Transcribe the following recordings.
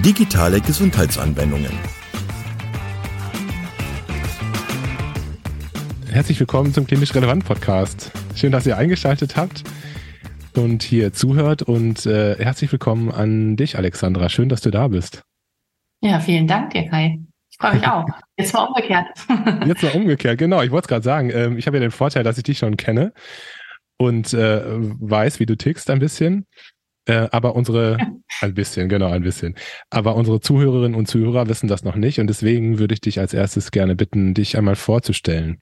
digitale Gesundheitsanwendungen. Herzlich willkommen zum Klinisch Relevant Podcast. Schön, dass ihr eingeschaltet habt und hier zuhört und äh, herzlich willkommen an dich, Alexandra. Schön, dass du da bist. Ja, vielen Dank dir, Kai. Ich freue mich auch. Jetzt mal umgekehrt. Jetzt mal umgekehrt, genau. Ich wollte es gerade sagen. Ähm, ich habe ja den Vorteil, dass ich dich schon kenne und äh, weiß, wie du tickst ein bisschen. Äh, aber unsere, ein bisschen, genau, ein bisschen. Aber unsere Zuhörerinnen und Zuhörer wissen das noch nicht und deswegen würde ich dich als erstes gerne bitten, dich einmal vorzustellen.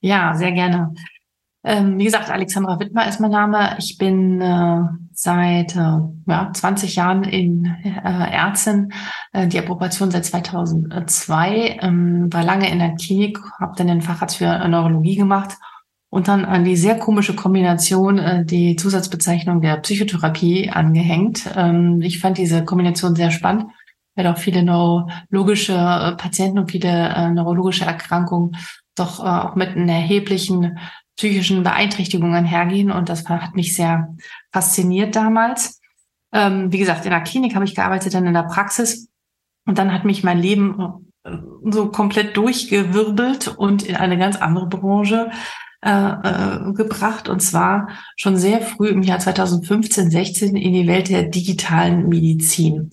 Ja, sehr gerne. Ähm, wie gesagt, Alexandra Wittmer ist mein Name. Ich bin äh, seit äh, ja, 20 Jahren in äh, Ärztin, äh, die Approbation seit 2002, ähm, war lange in der Klinik, habe dann den Facharzt für Neurologie gemacht und dann an die sehr komische Kombination äh, die Zusatzbezeichnung der Psychotherapie angehängt. Ähm, ich fand diese Kombination sehr spannend, weil auch viele neurologische äh, Patienten und viele äh, neurologische Erkrankungen doch äh, auch mit einer erheblichen psychischen Beeinträchtigungen hergehen. Und das hat mich sehr fasziniert damals. Ähm, wie gesagt, in der Klinik habe ich gearbeitet, dann in der Praxis. Und dann hat mich mein Leben so komplett durchgewirbelt und in eine ganz andere Branche äh, äh, gebracht. Und zwar schon sehr früh im Jahr 2015, 16 in die Welt der digitalen Medizin.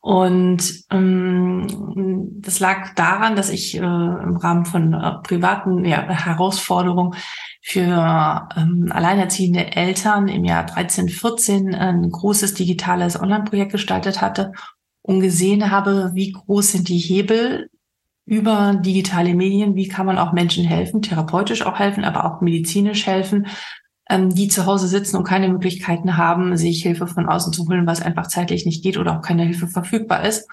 Und ähm, das lag daran, dass ich äh, im Rahmen von äh, privaten ja, Herausforderungen für ähm, alleinerziehende Eltern im Jahr 13, 14 ein großes digitales Online-Projekt gestaltet hatte und gesehen habe, wie groß sind die Hebel über digitale Medien, wie kann man auch Menschen helfen, therapeutisch auch helfen, aber auch medizinisch helfen, ähm, die zu Hause sitzen und keine Möglichkeiten haben, sich Hilfe von außen zu holen, was einfach zeitlich nicht geht oder auch keine Hilfe verfügbar ist.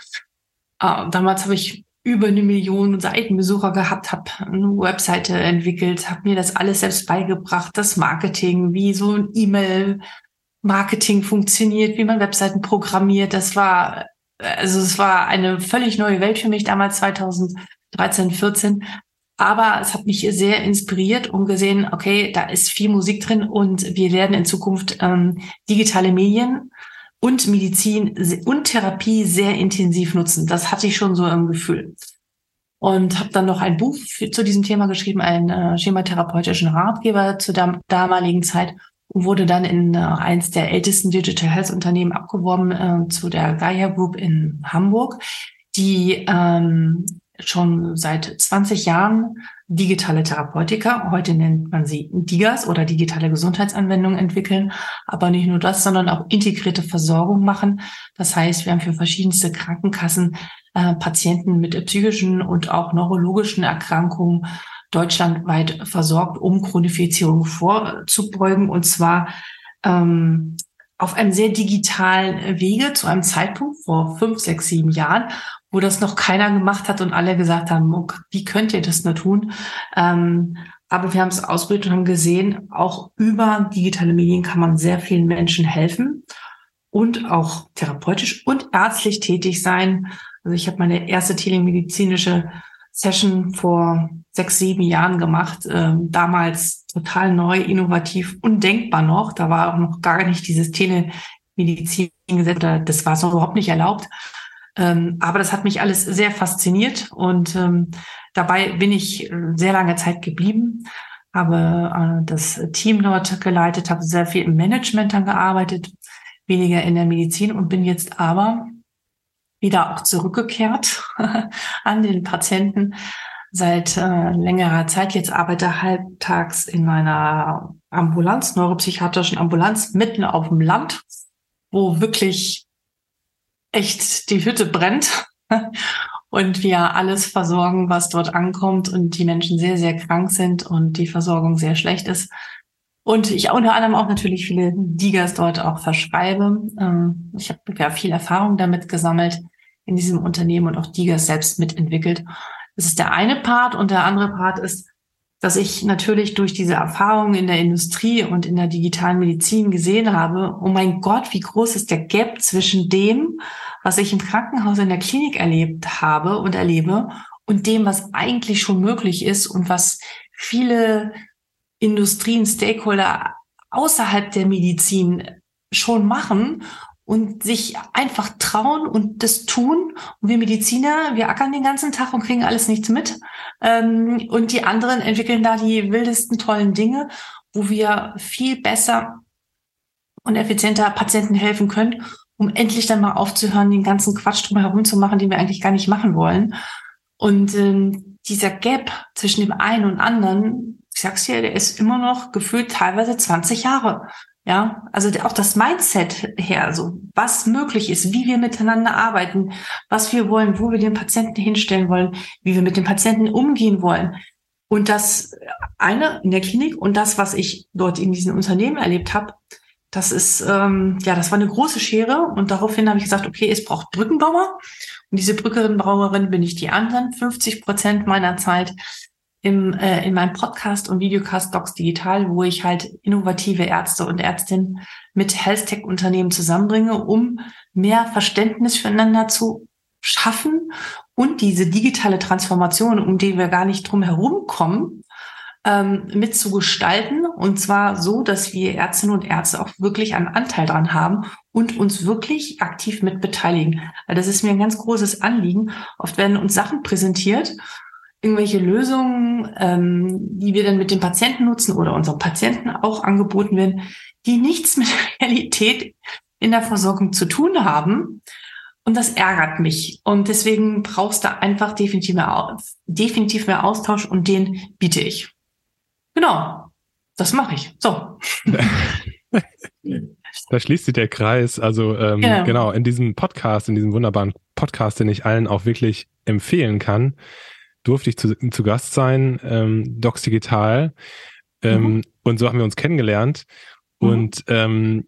Äh, damals habe ich über eine Million Seitenbesucher gehabt, habe eine Webseite entwickelt, habe mir das alles selbst beigebracht, das Marketing, wie so ein E-Mail-Marketing funktioniert, wie man Webseiten programmiert. Das war, also es war eine völlig neue Welt für mich damals 2013, 14. Aber es hat mich sehr inspiriert und gesehen, okay, da ist viel Musik drin und wir werden in Zukunft ähm, digitale Medien und Medizin und Therapie sehr intensiv nutzen. Das hatte ich schon so im Gefühl. Und habe dann noch ein Buch für, zu diesem Thema geschrieben, einen äh, schematherapeutischen Ratgeber zur dam damaligen Zeit wurde dann in äh, eins der ältesten Digital Health Unternehmen abgeworben äh, zu der Gaia Group in Hamburg, die ähm, schon seit 20 Jahren digitale Therapeutika, heute nennt man sie DIGAs oder digitale Gesundheitsanwendungen entwickeln, aber nicht nur das, sondern auch integrierte Versorgung machen. Das heißt, wir haben für verschiedenste Krankenkassen äh, Patienten mit psychischen und auch neurologischen Erkrankungen deutschlandweit versorgt, um Chronifizierung vorzubeugen und zwar ähm, auf einem sehr digitalen Wege zu einem Zeitpunkt vor fünf, sechs, sieben Jahren, wo das noch keiner gemacht hat und alle gesagt haben, oh, wie könnt ihr das nur tun? Ähm, aber wir haben es ausprobiert und haben gesehen, auch über digitale Medien kann man sehr vielen Menschen helfen und auch therapeutisch und ärztlich tätig sein. Also ich habe meine erste telemedizinische Session vor sechs, sieben Jahren gemacht. Ähm, damals total neu, innovativ, undenkbar noch. Da war auch noch gar nicht dieses Telemedizingesetz, das war so überhaupt nicht erlaubt. Ähm, aber das hat mich alles sehr fasziniert und ähm, dabei bin ich äh, sehr lange Zeit geblieben, habe äh, das Team dort geleitet, habe sehr viel im Management dann gearbeitet, weniger in der Medizin und bin jetzt aber wieder auch zurückgekehrt an den Patienten seit äh, längerer Zeit. Jetzt arbeite halbtags in meiner Ambulanz, neuropsychiatrischen Ambulanz, mitten auf dem Land, wo wirklich echt die Hütte brennt und wir alles versorgen, was dort ankommt und die Menschen sehr, sehr krank sind und die Versorgung sehr schlecht ist. Und ich unter anderem auch natürlich viele Digas dort auch verschreibe. Ähm, ich habe ja viel Erfahrung damit gesammelt, in diesem Unternehmen und auch Digas selbst mitentwickelt. Das ist der eine Part und der andere Part ist, dass ich natürlich durch diese Erfahrungen in der Industrie und in der digitalen Medizin gesehen habe, oh mein Gott, wie groß ist der Gap zwischen dem, was ich im Krankenhaus in der Klinik erlebt habe und erlebe und dem, was eigentlich schon möglich ist und was viele Industrien, Stakeholder außerhalb der Medizin schon machen und sich einfach trauen und das tun. Und wir Mediziner, wir ackern den ganzen Tag und kriegen alles nichts mit. Ähm, und die anderen entwickeln da die wildesten tollen Dinge, wo wir viel besser und effizienter Patienten helfen können, um endlich dann mal aufzuhören, den ganzen Quatsch drumherum zu machen, den wir eigentlich gar nicht machen wollen. Und ähm, dieser Gap zwischen dem einen und anderen, ich sag's dir, der ist immer noch gefühlt teilweise 20 Jahre. Ja, also auch das Mindset her, so was möglich ist, wie wir miteinander arbeiten, was wir wollen, wo wir den Patienten hinstellen wollen, wie wir mit den Patienten umgehen wollen. Und das eine in der Klinik und das, was ich dort in diesen Unternehmen erlebt habe, das ist, ähm, ja, das war eine große Schere. Und daraufhin habe ich gesagt, okay, es braucht Brückenbauer. Und diese Brückenbauerin bin ich die anderen 50 Prozent meiner Zeit im, äh, in meinem Podcast und Videocast Docs Digital, wo ich halt innovative Ärzte und Ärztinnen mit Health-Tech-Unternehmen zusammenbringe, um mehr Verständnis füreinander zu schaffen und diese digitale Transformation, um die wir gar nicht drum herum kommen, ähm, mitzugestalten. Und zwar so, dass wir Ärztinnen und Ärzte auch wirklich einen Anteil dran haben und uns wirklich aktiv mit beteiligen. Weil das ist mir ein ganz großes Anliegen. Oft werden uns Sachen präsentiert irgendwelche Lösungen, ähm, die wir dann mit dem Patienten nutzen oder unseren Patienten auch angeboten werden, die nichts mit Realität in der Versorgung zu tun haben. Und das ärgert mich. Und deswegen brauchst du einfach definitiv mehr, definitiv mehr Austausch und den biete ich. Genau. Das mache ich. So. Da schließt sich der Kreis. Also ähm, genau. genau, in diesem Podcast, in diesem wunderbaren Podcast, den ich allen auch wirklich empfehlen kann, durfte ich zu, zu Gast sein, ähm, Docs Digital. Ähm, mhm. Und so haben wir uns kennengelernt. Mhm. Und ähm,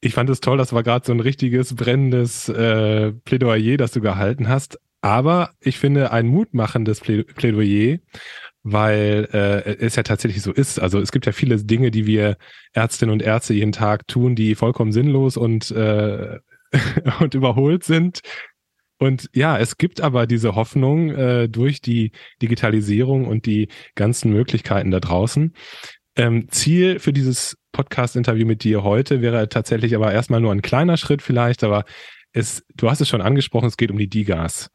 ich fand es toll, das war gerade so ein richtiges brennendes äh, Plädoyer, das du gehalten hast. Aber ich finde ein mutmachendes Plädoyer, weil äh, es ja tatsächlich so ist. Also es gibt ja viele Dinge, die wir Ärztinnen und Ärzte jeden Tag tun, die vollkommen sinnlos und, äh, und überholt sind. Und ja, es gibt aber diese Hoffnung äh, durch die Digitalisierung und die ganzen Möglichkeiten da draußen. Ähm, Ziel für dieses Podcast-Interview mit dir heute wäre tatsächlich aber erstmal nur ein kleiner Schritt vielleicht, aber es, du hast es schon angesprochen, es geht um die Digas.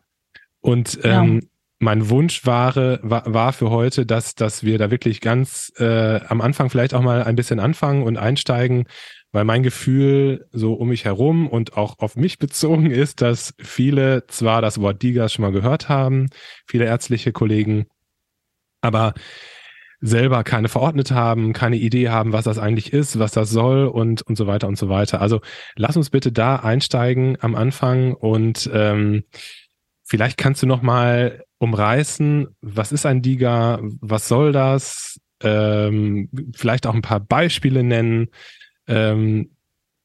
Und ähm, ja. mein Wunsch war, war, war für heute, dass, dass wir da wirklich ganz äh, am Anfang vielleicht auch mal ein bisschen anfangen und einsteigen, weil mein Gefühl so um mich herum und auch auf mich bezogen ist, dass viele zwar das Wort Digas schon mal gehört haben, viele ärztliche Kollegen, aber selber keine verordnet haben, keine Idee haben, was das eigentlich ist, was das soll und, und so weiter und so weiter. Also lass uns bitte da einsteigen am Anfang und ähm, vielleicht kannst du noch mal umreißen, was ist ein Diga, was soll das, ähm, vielleicht auch ein paar Beispiele nennen, ähm,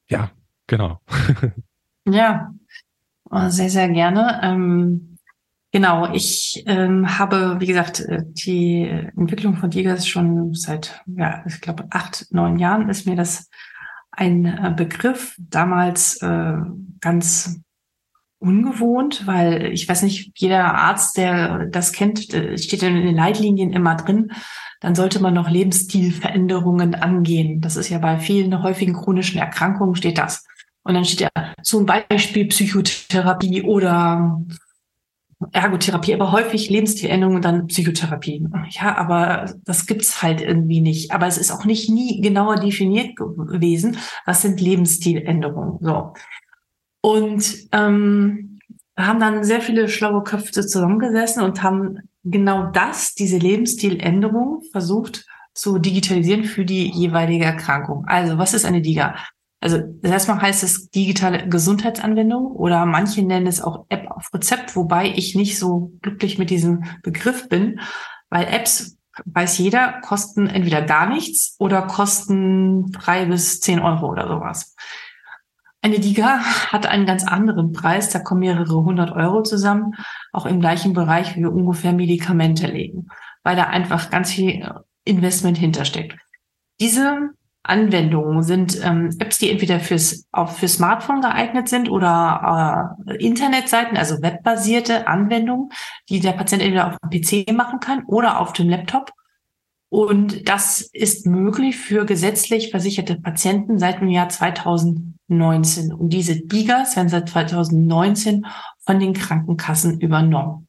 ja, genau. ja, oh, sehr, sehr gerne. Ähm, genau, ich ähm, habe, wie gesagt, äh, die Entwicklung von Digas schon seit, ja, ich glaube, acht, neun Jahren ist mir das ein äh, Begriff. Damals äh, ganz ungewohnt, weil ich weiß nicht, jeder Arzt, der das kennt, äh, steht in den Leitlinien immer drin, dann sollte man noch Lebensstilveränderungen angehen. Das ist ja bei vielen häufigen chronischen Erkrankungen steht das. Und dann steht ja zum Beispiel Psychotherapie oder Ergotherapie, aber häufig Lebensstiländerungen und dann Psychotherapie. Ja, aber das gibt's halt irgendwie nicht. Aber es ist auch nicht nie genauer definiert gewesen, was sind Lebensstiländerungen. So. Und ähm, haben dann sehr viele schlaue Köpfe zusammengesessen und haben genau das, diese Lebensstiländerung versucht zu digitalisieren für die jeweilige Erkrankung. Also was ist eine DIGA? Also erstmal heißt es digitale Gesundheitsanwendung oder manche nennen es auch App auf Rezept, wobei ich nicht so glücklich mit diesem Begriff bin, weil Apps, weiß jeder, kosten entweder gar nichts oder kosten drei bis zehn Euro oder sowas. Eine DIGA hat einen ganz anderen Preis, da kommen mehrere hundert Euro zusammen, auch im gleichen Bereich, wie wir ungefähr Medikamente legen, weil da einfach ganz viel Investment hintersteckt. Diese Anwendungen sind ähm, Apps, die entweder fürs, auch für Smartphone geeignet sind oder äh, Internetseiten, also webbasierte Anwendungen, die der Patient entweder auf dem PC machen kann oder auf dem Laptop. Und das ist möglich für gesetzlich versicherte Patienten seit dem Jahr 2019. Und diese Digas werden seit 2019 von den Krankenkassen übernommen.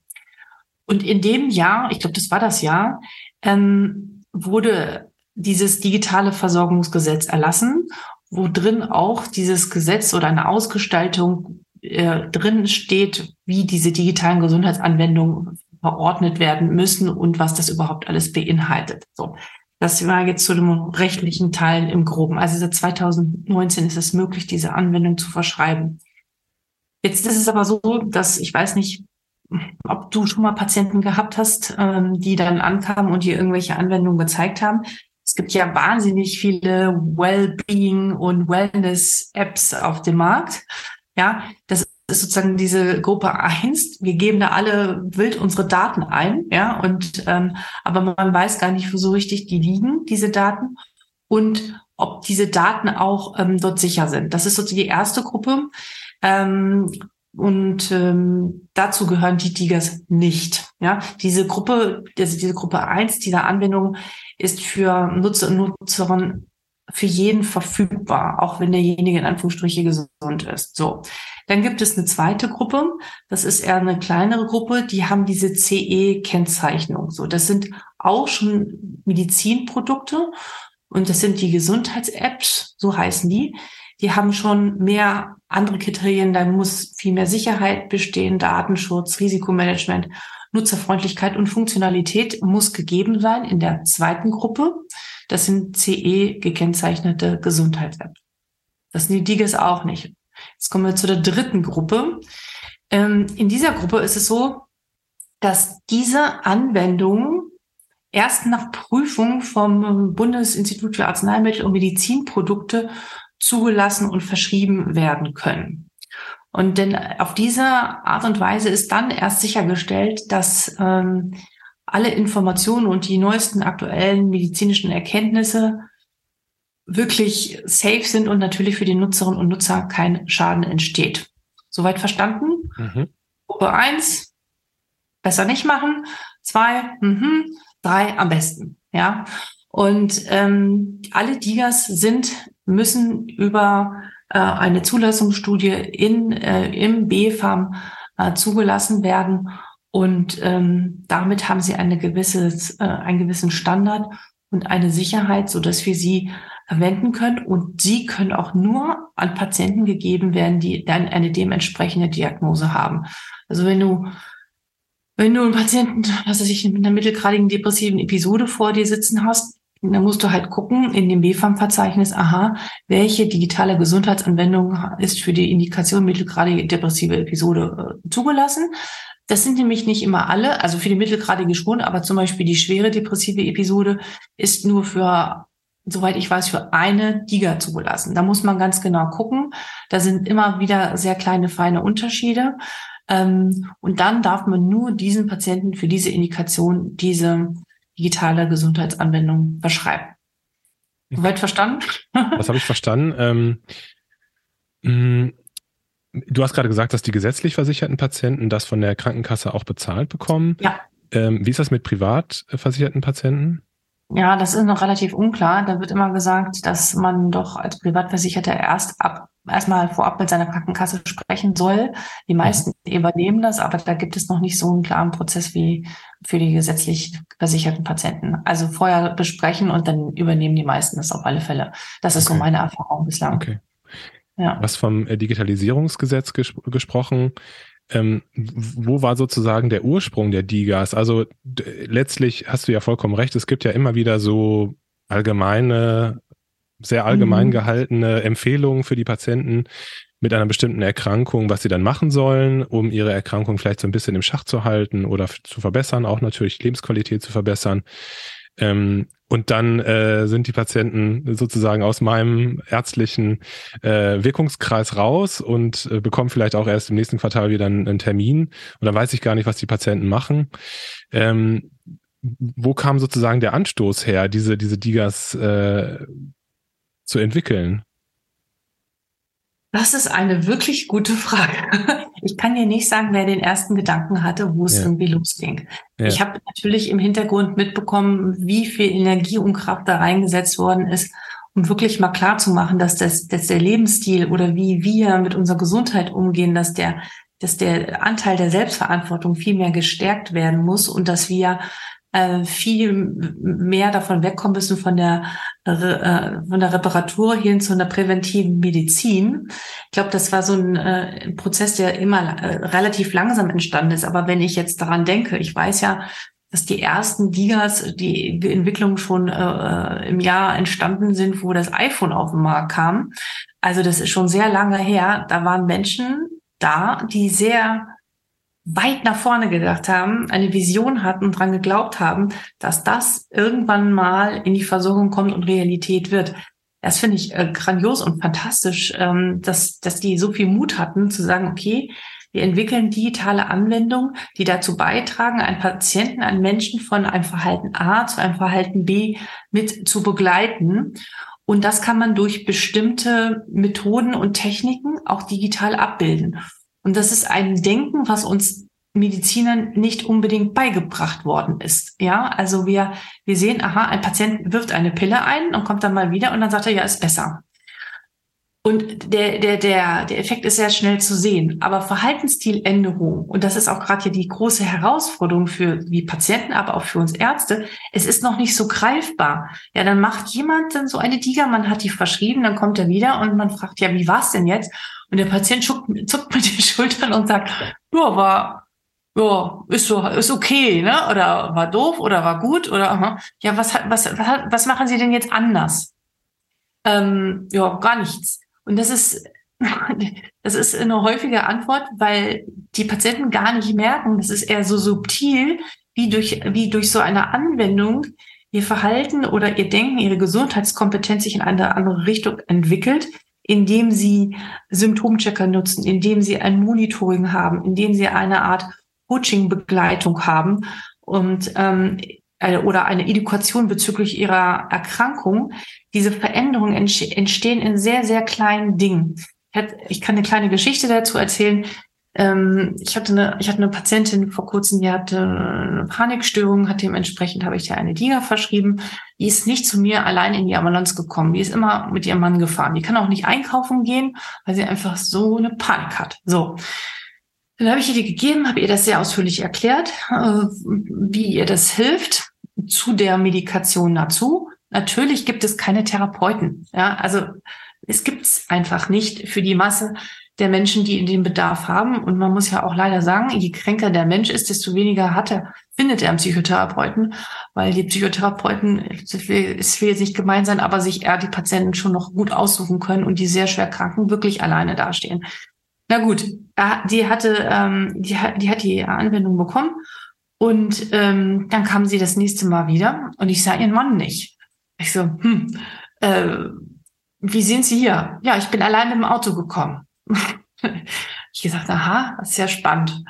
Und in dem Jahr, ich glaube, das war das Jahr, ähm, wurde dieses digitale Versorgungsgesetz erlassen, wo drin auch dieses Gesetz oder eine Ausgestaltung äh, drin steht, wie diese digitalen Gesundheitsanwendungen verordnet werden müssen und was das überhaupt alles beinhaltet. So. Das war jetzt zu dem rechtlichen Teil im Groben. Also seit 2019 ist es möglich, diese Anwendung zu verschreiben. Jetzt ist es aber so, dass ich weiß nicht, ob du schon mal Patienten gehabt hast, ähm, die dann ankamen und dir irgendwelche Anwendungen gezeigt haben. Es gibt ja wahnsinnig viele Wellbeing und Wellness-Apps auf dem Markt. Ja, das ist sozusagen diese Gruppe eins. Wir geben da alle wild unsere Daten ein, ja, und ähm, aber man weiß gar nicht, wo so richtig die liegen, diese Daten, und ob diese Daten auch ähm, dort sicher sind. Das ist sozusagen die erste Gruppe. Ähm, und ähm, dazu gehören die Tigers nicht. Ja, diese Gruppe, also diese Gruppe eins dieser Anwendung ist für Nutzer und Nutzerinnen für jeden verfügbar, auch wenn derjenige in Anführungsstriche gesund ist. So. Dann gibt es eine zweite Gruppe. Das ist eher eine kleinere Gruppe. Die haben diese CE-Kennzeichnung. So. Das sind auch schon Medizinprodukte. Und das sind die Gesundheits-Apps. So heißen die. Die haben schon mehr andere Kriterien. Da muss viel mehr Sicherheit bestehen, Datenschutz, Risikomanagement, Nutzerfreundlichkeit und Funktionalität muss gegeben sein in der zweiten Gruppe. Das sind CE gekennzeichnete Gesundheits-Apps. Das sind die DIGES auch nicht. Jetzt kommen wir zu der dritten Gruppe. Ähm, in dieser Gruppe ist es so, dass diese Anwendungen erst nach Prüfung vom Bundesinstitut für Arzneimittel und Medizinprodukte zugelassen und verschrieben werden können. Und denn auf diese Art und Weise ist dann erst sichergestellt, dass ähm, alle Informationen und die neuesten aktuellen medizinischen Erkenntnisse wirklich safe sind und natürlich für die Nutzerinnen und Nutzer kein Schaden entsteht. Soweit verstanden? Mhm. Gruppe eins besser nicht machen. Zwei, mh, drei, am besten. Ja. Und ähm, alle Digas sind, müssen über äh, eine Zulassungsstudie in, äh, im BFAM äh, zugelassen werden. Und ähm, damit haben sie eine gewisses, äh, einen gewissen Standard und eine Sicherheit, so dass wir sie verwenden können. Und sie können auch nur an Patienten gegeben werden, die dann eine dementsprechende Diagnose haben. Also wenn du wenn du einen Patienten, was weiß ich, mit einer mittelgradigen depressiven Episode vor dir sitzen hast, dann musst du halt gucken in dem BFAM-Verzeichnis, aha, welche digitale Gesundheitsanwendung ist für die Indikation mittelgradige depressive Episode äh, zugelassen. Das sind nämlich nicht immer alle, also für die mittelgradige schon, aber zum Beispiel die schwere depressive Episode ist nur für, soweit ich weiß, für eine DIGA zugelassen. Da muss man ganz genau gucken. Da sind immer wieder sehr kleine, feine Unterschiede. Ähm, und dann darf man nur diesen Patienten für diese Indikation diese digitale Gesundheitsanwendung verschreiben. Soweit verstanden? Was habe ich verstanden? Ähm, mh, du hast gerade gesagt, dass die gesetzlich versicherten Patienten das von der Krankenkasse auch bezahlt bekommen. Ja. Ähm, wie ist das mit privat versicherten Patienten? Ja, das ist noch relativ unklar. Da wird immer gesagt, dass man doch als Privatversicherter erst ab erstmal vorab mit seiner Krankenkasse sprechen soll. Die meisten mhm. übernehmen das, aber da gibt es noch nicht so einen klaren Prozess wie für die gesetzlich versicherten Patienten. Also vorher besprechen und dann übernehmen die meisten das auf alle Fälle. Das ist okay. so meine Erfahrung bislang. Okay. Ja. Was vom äh, Digitalisierungsgesetz ges gesprochen. Ähm, wo war sozusagen der Ursprung der DIGAs? Also letztlich hast du ja vollkommen recht, es gibt ja immer wieder so allgemeine, sehr allgemein mhm. gehaltene Empfehlungen für die Patienten mit einer bestimmten Erkrankung, was sie dann machen sollen, um ihre Erkrankung vielleicht so ein bisschen im Schach zu halten oder zu verbessern, auch natürlich Lebensqualität zu verbessern. Ähm, Und dann äh, sind die Patienten sozusagen aus meinem ärztlichen äh, Wirkungskreis raus und äh, bekommen vielleicht auch erst im nächsten Quartal wieder einen, einen, Termin. Und dann weiß ich gar nicht, was die Patienten machen. Ähm, wo kam sozusagen der Anstoß her, diese, diese Digas äh, zu entwickeln? Das ist eine wirklich gute Frage. Ich kann dir nicht sagen, wer den ersten Gedanken hatte, wo es ja. irgendwie losging. Ja. Ich habe natürlich im Hintergrund mitbekommen, wie viel Energie und Kraft da reingesetzt worden ist, um wirklich mal klar zu machen, dass das, dass der Lebensstil oder wie wir mit unserer Gesundheit umgehen, dass der, dass der Anteil der Selbstverantwortung viel mehr gestärkt werden muss und dass wir äh, viel mehr davon wegkommen müssen von der äh, von der Reparatur hin zu einer präventiven Medizin. Ich glaube, das war so ein äh, Prozess, der immer relativ langsam entstanden ist. Aber wenn ich jetzt daran denke, ich weiß ja, dass die ersten Gigas, die Entwicklung schon im Jahr entstanden sind, wo das iPhone auf den Markt kam. Also das ist schon sehr lange her. Da waren Menschen da, die sehr weit nach vorne gedacht haben, eine Vision hatten und dran geglaubt haben, dass das irgendwann mal in die Versorgung kommt und Realität wird. Das finde ich äh, grandios und fantastisch, ähm, dass, dass die so viel Mut hatten zu sagen, okay, wir entwickeln digitale Anwendungen, die dazu beitragen, einen Patienten, einen Menschen von einem Verhalten A zu einem Verhalten B mit zu begleiten. Und das kann man durch bestimmte Methoden und Techniken auch digital abbilden. Und das ist ein Denken, was uns Medizinern nicht unbedingt beigebracht worden ist. Ja, also wir, wir sehen, aha, ein Patient wirft eine Pille ein und kommt dann mal wieder und dann sagt er, ja, ist besser. Und der, der, der, der Effekt ist sehr schnell zu sehen. Aber Verhaltensstiländerung, und das ist auch gerade hier die große Herausforderung für die Patienten, aber auch für uns Ärzte, es ist noch nicht so greifbar. Ja, dann macht jemand dann so eine Diga, man hat die verschrieben, dann kommt er wieder und man fragt, ja, wie war's denn jetzt? Und der Patient zuckt, zuckt mit den Schultern und sagt, ja, war, ja, ist so, ist okay, ne? Oder war doof oder war gut oder aha. ja, was, was, was, was machen Sie denn jetzt anders? Ähm, ja, gar nichts. Und das ist, das ist eine häufige Antwort, weil die Patienten gar nicht merken, das ist eher so subtil, wie durch, wie durch so eine Anwendung ihr Verhalten oder ihr Denken, ihre Gesundheitskompetenz sich in eine andere Richtung entwickelt, indem sie Symptomchecker nutzen, indem sie ein Monitoring haben, indem sie eine Art Coaching-Begleitung haben. Und ähm, oder eine Edukation bezüglich ihrer Erkrankung, diese Veränderungen entstehen in sehr, sehr kleinen Dingen. Ich kann eine kleine Geschichte dazu erzählen. Ähm, ich hatte eine, ich hatte eine Patientin vor kurzem, die hatte eine Panikstörung, hat dementsprechend habe ich ihr eine Liga verschrieben. Die ist nicht zu mir allein in die Ambulance gekommen. Die ist immer mit ihrem Mann gefahren. Die kann auch nicht einkaufen gehen, weil sie einfach so eine Panik hat. So. Dann habe ich ihr die gegeben, habe ihr das sehr ausführlich erklärt, äh, wie ihr das hilft zu der Medikation dazu. Natürlich gibt es keine Therapeuten. Ja, also es gibt es einfach nicht für die Masse der Menschen, die in den Bedarf haben. Und man muss ja auch leider sagen, je kränker der Mensch ist, desto weniger hat er, findet er einen Psychotherapeuten, weil die Psychotherapeuten, es will, will jetzt nicht gemein sein, aber sich eher die Patienten schon noch gut aussuchen können und die sehr schwer Kranken wirklich alleine dastehen. Na gut, die hatte, ähm, die hat die Anwendung bekommen und ähm, dann kam sie das nächste Mal wieder und ich sah ihren Mann nicht. Ich so, hm, äh, wie sind Sie hier? Ja, ich bin allein im Auto gekommen. ich gesagt, aha, das ist ja spannend.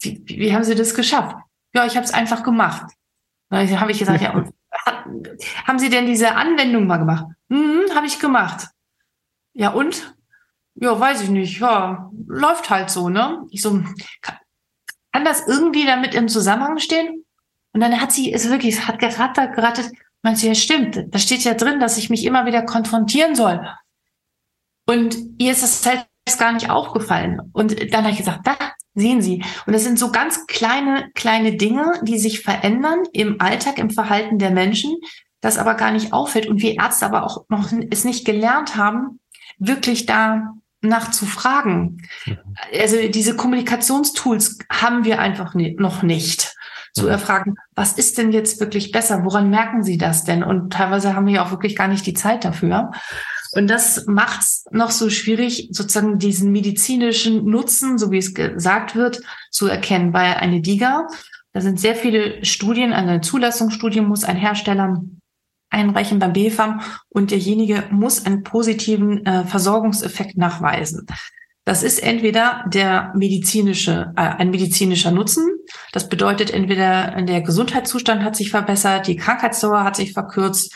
Wie, wie haben Sie das geschafft? Ja, ich habe es einfach gemacht. Dann habe ich gesagt, ja, und, haben Sie denn diese Anwendung mal gemacht? Mhm, habe ich gemacht. Ja, und? Ja, weiß ich nicht. Ja, läuft halt so, ne? Ich so, kann, kann das irgendwie damit im Zusammenhang stehen? Und dann hat sie es wirklich, es hat gerattert, gerattet. Meinst du, ja, stimmt. Da steht ja drin, dass ich mich immer wieder konfrontieren soll. Und ihr ist das selbst gar nicht aufgefallen. Und dann habe ich gesagt, da sehen Sie. Und das sind so ganz kleine, kleine Dinge, die sich verändern im Alltag, im Verhalten der Menschen, das aber gar nicht auffällt. Und wir Ärzte aber auch noch es nicht gelernt haben, wirklich da nachzufragen. Mhm. Also diese Kommunikationstools haben wir einfach noch nicht. Zu mhm. erfragen, was ist denn jetzt wirklich besser? Woran merken Sie das denn? Und teilweise haben wir ja auch wirklich gar nicht die Zeit dafür. Und das macht es noch so schwierig, sozusagen diesen medizinischen Nutzen, so wie es gesagt wird, zu erkennen. Weil eine DIGA, da sind sehr viele Studien, eine Zulassungsstudie muss ein Hersteller einreichen beim BFAM und derjenige muss einen positiven äh, Versorgungseffekt nachweisen. Das ist entweder der medizinische, äh, ein medizinischer Nutzen. Das bedeutet entweder der Gesundheitszustand hat sich verbessert, die Krankheitsdauer hat sich verkürzt,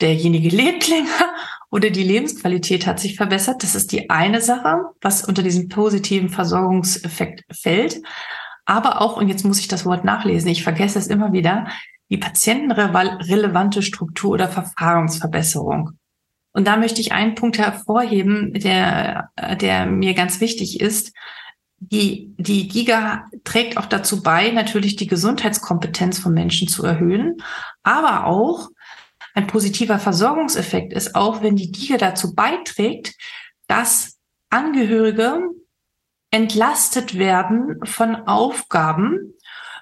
derjenige lebt länger oder die Lebensqualität hat sich verbessert. Das ist die eine Sache, was unter diesem positiven Versorgungseffekt fällt. Aber auch, und jetzt muss ich das Wort nachlesen, ich vergesse es immer wieder, die patientenrelevante Struktur oder Verfahrensverbesserung. Und da möchte ich einen Punkt hervorheben, der, der mir ganz wichtig ist. Die, die GIGA trägt auch dazu bei, natürlich die Gesundheitskompetenz von Menschen zu erhöhen, aber auch ein positiver Versorgungseffekt ist auch, wenn die GIGA dazu beiträgt, dass Angehörige entlastet werden von Aufgaben,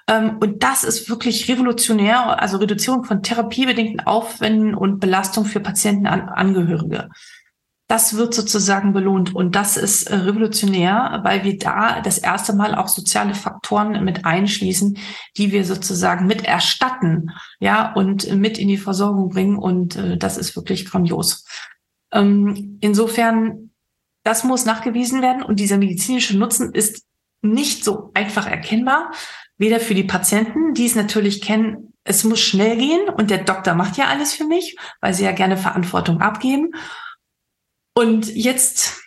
und das ist wirklich revolutionär, also Reduzierung von therapiebedingten Aufwänden und Belastung für Patienten an Angehörige. Das wird sozusagen belohnt und das ist äh, revolutionär, weil wir da das erste Mal auch soziale Faktoren mit einschließen, die wir sozusagen mit erstatten, ja, und mit in die Versorgung bringen und äh, das ist wirklich grandios. Ähm, insofern, das muss nachgewiesen werden und dieser medizinische Nutzen ist nicht so einfach erkennbar, Weder für die Patienten, die es natürlich kennen, es muss schnell gehen und der Doktor macht ja alles für mich, weil sie ja gerne Verantwortung abgeben. Und jetzt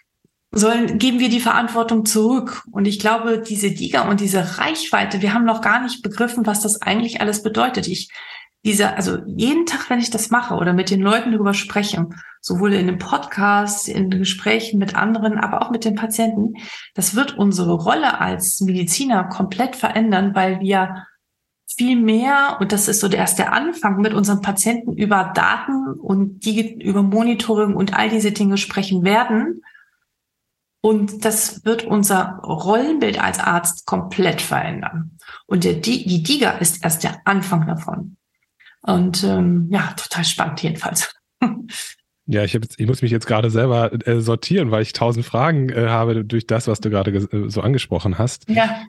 sollen, geben wir die Verantwortung zurück. Und ich glaube, diese Diga und diese Reichweite, wir haben noch gar nicht begriffen, was das eigentlich alles bedeutet. Ich dieser, also jeden Tag, wenn ich das mache oder mit den Leuten darüber spreche, sowohl in dem Podcast, in den Gesprächen mit anderen, aber auch mit den Patienten, das wird unsere Rolle als Mediziner komplett verändern, weil wir viel mehr, und das ist so erst der Anfang, mit unseren Patienten über Daten und die über Monitoring und all diese Dinge sprechen werden. Und das wird unser Rollenbild als Arzt komplett verändern. Und der, die DIGA ist erst der Anfang davon. Und ähm, ja, total spannend jedenfalls. Ja, ich, hab ich muss mich jetzt gerade selber äh, sortieren, weil ich tausend Fragen äh, habe durch das, was du gerade äh, so angesprochen hast. Ja.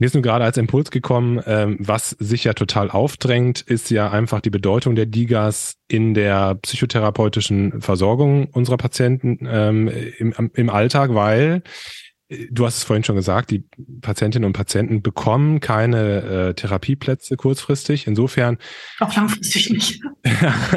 Mir ist nur gerade als Impuls gekommen, ähm, was sich ja total aufdrängt, ist ja einfach die Bedeutung der Digas in der psychotherapeutischen Versorgung unserer Patienten ähm, im, im Alltag, weil Du hast es vorhin schon gesagt, die Patientinnen und Patienten bekommen keine äh, Therapieplätze kurzfristig. Insofern. Auch langfristig nicht.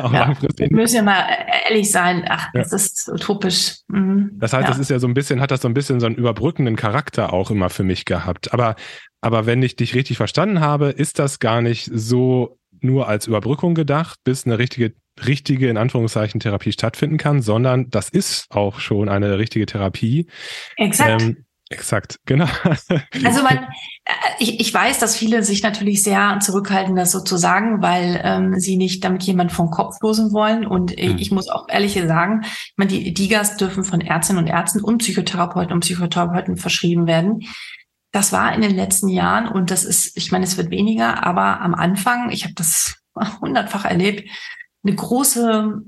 auch ja, langfristig. Wir müssen ja mal ehrlich sein. Ach, ja. das ist utopisch. Mhm. Das heißt, ja. das ist ja so ein bisschen, hat das so ein bisschen so einen überbrückenden Charakter auch immer für mich gehabt. Aber, aber wenn ich dich richtig verstanden habe, ist das gar nicht so nur als Überbrückung gedacht, bis eine richtige richtige, in Anführungszeichen, Therapie stattfinden kann, sondern das ist auch schon eine richtige Therapie. Exakt. Ähm, exakt, genau. Also man, äh, ich, ich weiß, dass viele sich natürlich sehr zurückhalten, das so zu sagen, weil ähm, sie nicht damit jemand vom Kopf losen wollen. Und mhm. ich muss auch ehrlich sagen, meine, die DIGAs dürfen von Ärztinnen und Ärzten und Psychotherapeuten und Psychotherapeuten verschrieben werden. Das war in den letzten Jahren und das ist, ich meine, es wird weniger, aber am Anfang, ich habe das hundertfach erlebt, eine große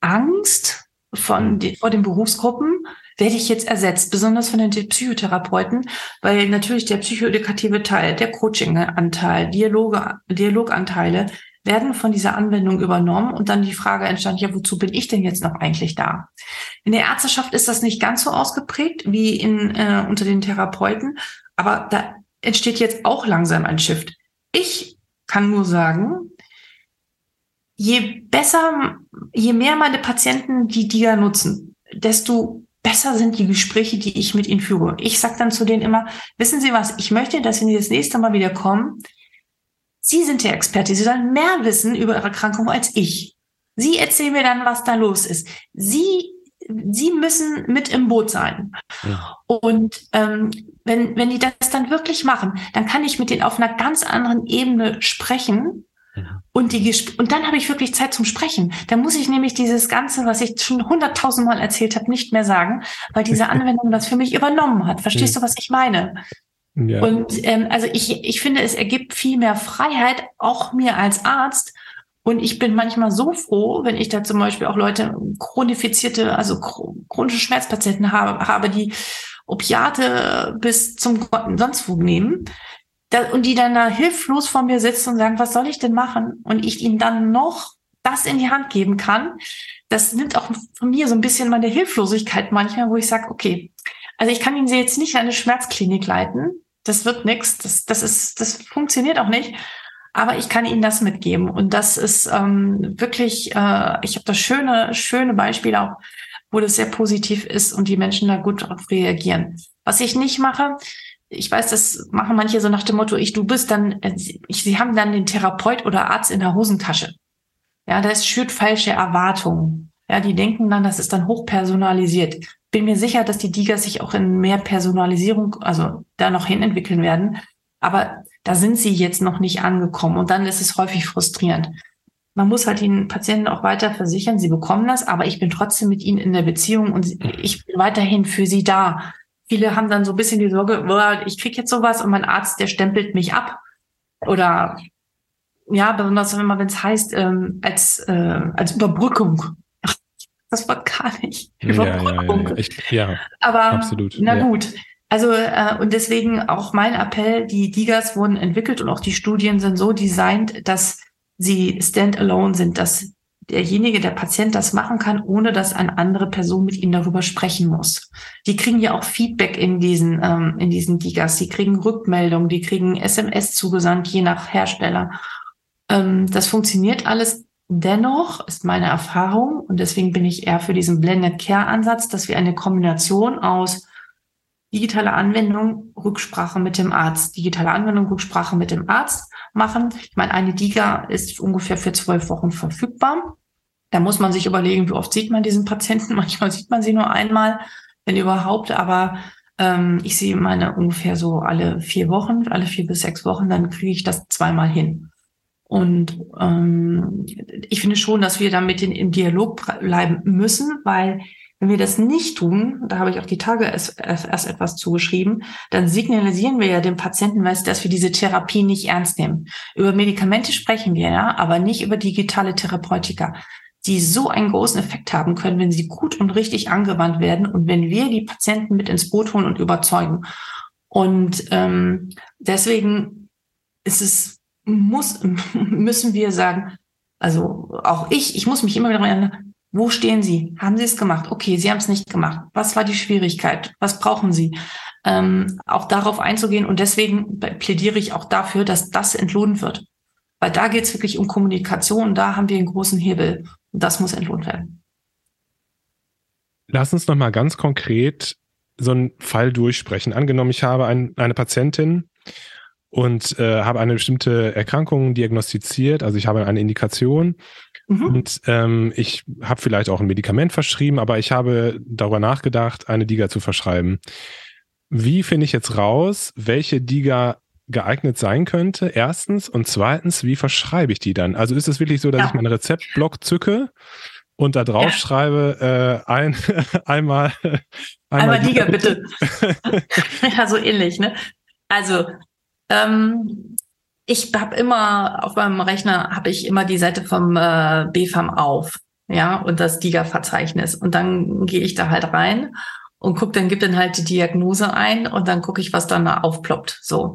Angst von vor den Berufsgruppen, werde ich jetzt ersetzt, besonders von den Psychotherapeuten, weil natürlich der psychoedukative Teil, der Coaching-Anteil, Dialoge, Dialoganteile werden von dieser Anwendung übernommen und dann die Frage entstand, ja, wozu bin ich denn jetzt noch eigentlich da? In der Ärzteschaft ist das nicht ganz so ausgeprägt wie in, äh, unter den Therapeuten, aber da entsteht jetzt auch langsam ein Shift. Ich kann nur sagen, je besser, je mehr meine Patienten die DIA nutzen, desto besser sind die Gespräche, die ich mit ihnen führe. Ich sage dann zu denen immer, wissen Sie was, ich möchte, dass Sie das nächste Mal wieder kommen. Sie sind der Experte. Sie sollen mehr wissen über Ihre Erkrankung als ich. Sie erzählen mir dann, was da los ist. Sie, Sie müssen mit im Boot sein. Ja. Und ähm, wenn, wenn die das dann wirklich machen, dann kann ich mit denen auf einer ganz anderen Ebene sprechen und, die, und dann habe ich wirklich Zeit zum Sprechen. Da muss ich nämlich dieses Ganze, was ich schon hunderttausendmal erzählt habe, nicht mehr sagen, weil diese Anwendung das für mich übernommen hat. Verstehst du, was ich meine? Ja. Und ähm, also ich, ich finde, es ergibt viel mehr Freiheit, auch mir als Arzt. Und ich bin manchmal so froh, wenn ich da zum Beispiel auch Leute chronifizierte, also chronische Schmerzpatienten habe, habe die Opiate bis zum sonst wo nehmen und die dann da hilflos vor mir sitzen und sagen, was soll ich denn machen? Und ich ihnen dann noch das in die Hand geben kann, das nimmt auch von mir so ein bisschen meine Hilflosigkeit manchmal, wo ich sage, okay, also ich kann Ihnen jetzt nicht in eine Schmerzklinik leiten. Das wird nichts. Das, das ist, das funktioniert auch nicht. Aber ich kann Ihnen das mitgeben. Und das ist ähm, wirklich, äh, ich habe da schöne, schöne Beispiele auch, wo das sehr positiv ist und die Menschen da gut darauf reagieren. Was ich nicht mache, ich weiß, das machen manche so nach dem Motto, ich, du bist dann, äh, ich, sie haben dann den Therapeut oder Arzt in der Hosentasche. Ja, das schürt falsche Erwartungen. Ja, die denken dann, das ist dann hochpersonalisiert. Bin mir sicher, dass die Digas sich auch in mehr Personalisierung, also da noch hin entwickeln werden. Aber da sind sie jetzt noch nicht angekommen und dann ist es häufig frustrierend. Man muss halt den Patienten auch weiter versichern, sie bekommen das, aber ich bin trotzdem mit ihnen in der Beziehung und ich bin weiterhin für sie da. Viele haben dann so ein bisschen die Sorge, ich krieg jetzt sowas und mein Arzt, der stempelt mich ab. Oder ja, besonders immer, wenn es heißt, ähm, als, äh, als Überbrückung. Ach, das war gar nicht. Überbrückung. Ja, ja, ja, ich, ja Aber absolut. Na gut. Also äh, und deswegen auch mein Appell, die Digas wurden entwickelt und auch die Studien sind so designt, dass sie standalone sind, dass derjenige, der Patient das machen kann, ohne dass eine andere Person mit ihm darüber sprechen muss. Die kriegen ja auch Feedback in diesen, ähm, in diesen Digas. Die kriegen Rückmeldungen, die kriegen SMS zugesandt, je nach Hersteller. Ähm, das funktioniert alles. Dennoch ist meine Erfahrung, und deswegen bin ich eher für diesen Blended Care Ansatz, dass wir eine Kombination aus digitale Anwendung, Rücksprache mit dem Arzt, digitale Anwendung, Rücksprache mit dem Arzt machen. Ich meine, eine Diga ist ungefähr für zwölf Wochen verfügbar. Da muss man sich überlegen, wie oft sieht man diesen Patienten. Manchmal sieht man sie nur einmal, wenn überhaupt, aber ähm, ich sehe meine ungefähr so alle vier Wochen, alle vier bis sechs Wochen, dann kriege ich das zweimal hin. Und ähm, ich finde schon, dass wir damit in, im Dialog bleiben müssen, weil wenn wir das nicht tun, da habe ich auch die Tage erst, etwas zugeschrieben, dann signalisieren wir ja dem Patienten, dass wir diese Therapie nicht ernst nehmen. Über Medikamente sprechen wir ja, aber nicht über digitale Therapeutika, die so einen großen Effekt haben können, wenn sie gut und richtig angewandt werden und wenn wir die Patienten mit ins Boot holen und überzeugen. Und ähm, deswegen ist es muss, müssen wir sagen, also auch ich, ich muss mich immer wieder erinnern, wo stehen Sie? Haben Sie es gemacht? Okay, Sie haben es nicht gemacht. Was war die Schwierigkeit? Was brauchen Sie? Ähm, auch darauf einzugehen und deswegen plädiere ich auch dafür, dass das entlohnt wird. Weil da geht es wirklich um Kommunikation, da haben wir einen großen Hebel und das muss entlohnt werden. Lass uns nochmal ganz konkret so einen Fall durchsprechen. Angenommen, ich habe ein, eine Patientin, und äh, habe eine bestimmte Erkrankung diagnostiziert, also ich habe eine Indikation mhm. und ähm, ich habe vielleicht auch ein Medikament verschrieben, aber ich habe darüber nachgedacht, eine DIGA zu verschreiben. Wie finde ich jetzt raus, welche DIGA geeignet sein könnte? Erstens und zweitens, wie verschreibe ich die dann? Also ist es wirklich so, dass ja. ich meinen Rezeptblock zücke und da drauf ja. schreibe, äh, ein, einmal, einmal, einmal Diga, bitte. ja, so ähnlich, ne? Also ähm, ich habe immer auf meinem Rechner habe ich immer die Seite vom äh, BFAM auf, ja, und das DIGA-Verzeichnis. Und dann gehe ich da halt rein und guck, dann gibt dann halt die Diagnose ein und dann gucke ich, was dann da aufploppt. So.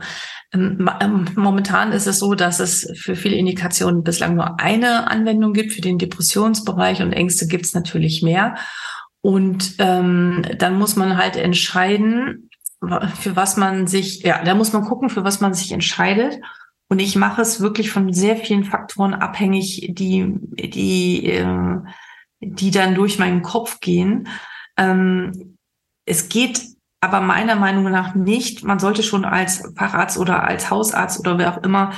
Ähm, ähm, momentan ist es so, dass es für viele Indikationen bislang nur eine Anwendung gibt. Für den Depressionsbereich und Ängste gibt es natürlich mehr. Und ähm, dann muss man halt entscheiden, für was man sich, ja, da muss man gucken, für was man sich entscheidet. Und ich mache es wirklich von sehr vielen Faktoren abhängig, die, die, äh, die dann durch meinen Kopf gehen. Ähm, es geht aber meiner Meinung nach nicht. Man sollte schon als Facharzt oder als Hausarzt oder wer auch immer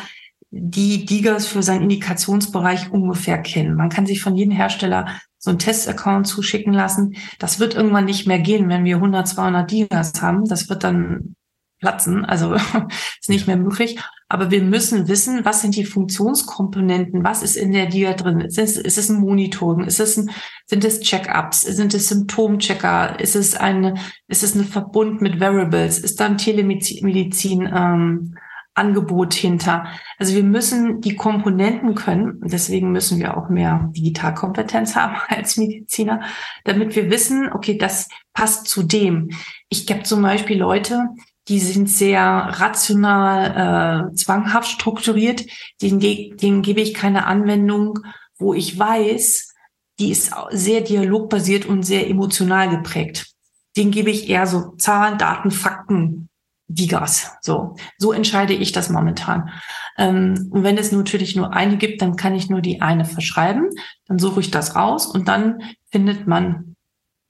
die Digas für seinen Indikationsbereich ungefähr kennen. Man kann sich von jedem Hersteller so einen Testaccount zuschicken lassen. Das wird irgendwann nicht mehr gehen, wenn wir 100, 200 Digas haben. Das wird dann platzen. Also ist nicht mehr möglich. Aber wir müssen wissen, was sind die Funktionskomponenten? Was ist in der Dia drin? Ist es, ist es ein Monitoring? Ist es ein, sind es Check-ups? Sind es Symptomchecker? Ist es ein, ist es ein Verbund mit Variables? Ist da ein Telemedizin, ähm, Angebot hinter. Also wir müssen die Komponenten können. Deswegen müssen wir auch mehr Digitalkompetenz haben als Mediziner, damit wir wissen, okay, das passt zu dem. Ich gebe zum Beispiel Leute, die sind sehr rational, äh, zwanghaft strukturiert. Denen, denen gebe ich keine Anwendung wo ich weiß, die ist sehr dialogbasiert und sehr emotional geprägt. Den gebe ich eher so Zahlen, Daten, Fakten, Digas. So, so entscheide ich das momentan. Ähm, und wenn es natürlich nur eine gibt, dann kann ich nur die eine verschreiben. Dann suche ich das aus und dann findet man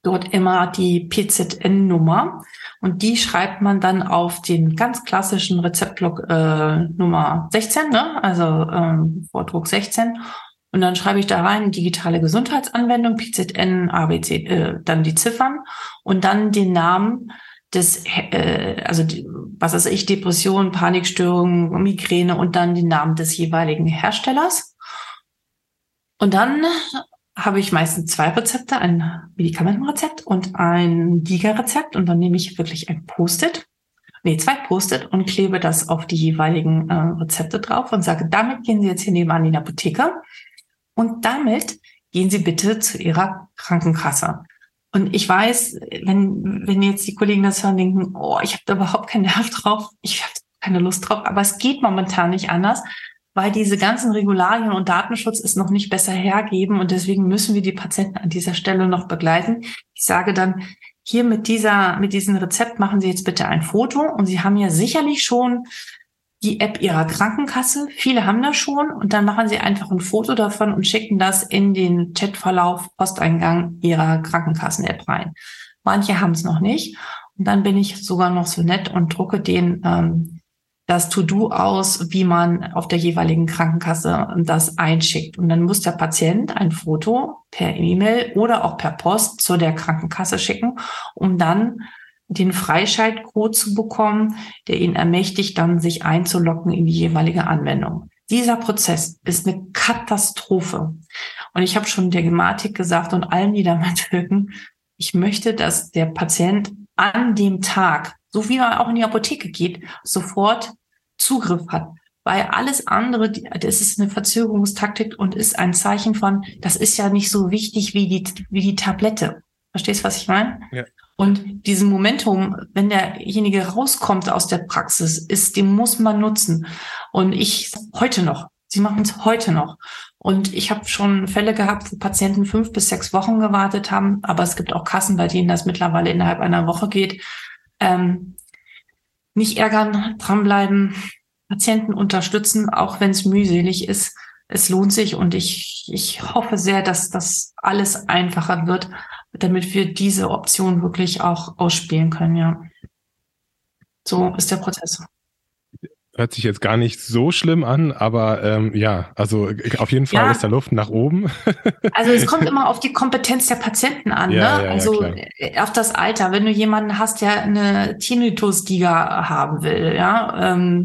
dort immer die PZN-Nummer und die schreibt man dann auf den ganz klassischen Rezeptblock äh, Nummer 16, ne? also ähm, Vordruck 16 und dann schreibe ich da rein digitale Gesundheitsanwendung, PZN, ABC, äh, dann die Ziffern und dann den Namen des, äh, also die, was weiß ich, Depression, Panikstörung, Migräne und dann den Namen des jeweiligen Herstellers. Und dann habe ich meistens zwei Rezepte, ein Medikamentenrezept und ein Liga-Rezept und dann nehme ich wirklich ein Post-it, nee, zwei Post-it und klebe das auf die jeweiligen äh, Rezepte drauf und sage, damit gehen Sie jetzt hier nebenan in die Apotheke. Und damit gehen Sie bitte zu Ihrer Krankenkasse. Und ich weiß, wenn, wenn jetzt die Kollegen das hören, denken, oh, ich habe da überhaupt keinen Nerv drauf, ich habe keine Lust drauf, aber es geht momentan nicht anders, weil diese ganzen Regularien und Datenschutz es noch nicht besser hergeben und deswegen müssen wir die Patienten an dieser Stelle noch begleiten. Ich sage dann, hier mit dieser, mit diesem Rezept machen Sie jetzt bitte ein Foto und Sie haben ja sicherlich schon die App ihrer Krankenkasse. Viele haben das schon und dann machen sie einfach ein Foto davon und schicken das in den Chatverlauf, Posteingang ihrer Krankenkassen-App rein. Manche haben es noch nicht. Und dann bin ich sogar noch so nett und drucke den ähm, das To-Do aus, wie man auf der jeweiligen Krankenkasse das einschickt. Und dann muss der Patient ein Foto per E-Mail oder auch per Post zu der Krankenkasse schicken, um dann den Freischaltcode zu bekommen, der ihn ermächtigt, dann sich einzuloggen in die jeweilige Anwendung. Dieser Prozess ist eine Katastrophe. Und ich habe schon der Gematik gesagt und allen, die damit wirken, ich möchte, dass der Patient an dem Tag, so wie er auch in die Apotheke geht, sofort Zugriff hat. Weil alles andere, das ist eine Verzögerungstaktik und ist ein Zeichen von, das ist ja nicht so wichtig wie die, wie die Tablette. Verstehst du, was ich meine? Ja. Und diesen Momentum, wenn derjenige rauskommt aus der Praxis, ist, den muss man nutzen. Und ich heute noch, sie machen es heute noch. Und ich habe schon Fälle gehabt, wo Patienten fünf bis sechs Wochen gewartet haben, aber es gibt auch Kassen, bei denen das mittlerweile innerhalb einer Woche geht. Ähm, nicht ärgern, dranbleiben, Patienten unterstützen, auch wenn es mühselig ist. Es lohnt sich und ich, ich hoffe sehr, dass das alles einfacher wird damit wir diese Option wirklich auch ausspielen können, ja. So ist der Prozess. Hört sich jetzt gar nicht so schlimm an, aber ähm, ja, also auf jeden Fall ja. ist da Luft nach oben. also es kommt immer auf die Kompetenz der Patienten an, ja, ne? Ja, also äh, auf das Alter. Wenn du jemanden hast, der eine Tinnitus-Diga haben will, ja, ähm,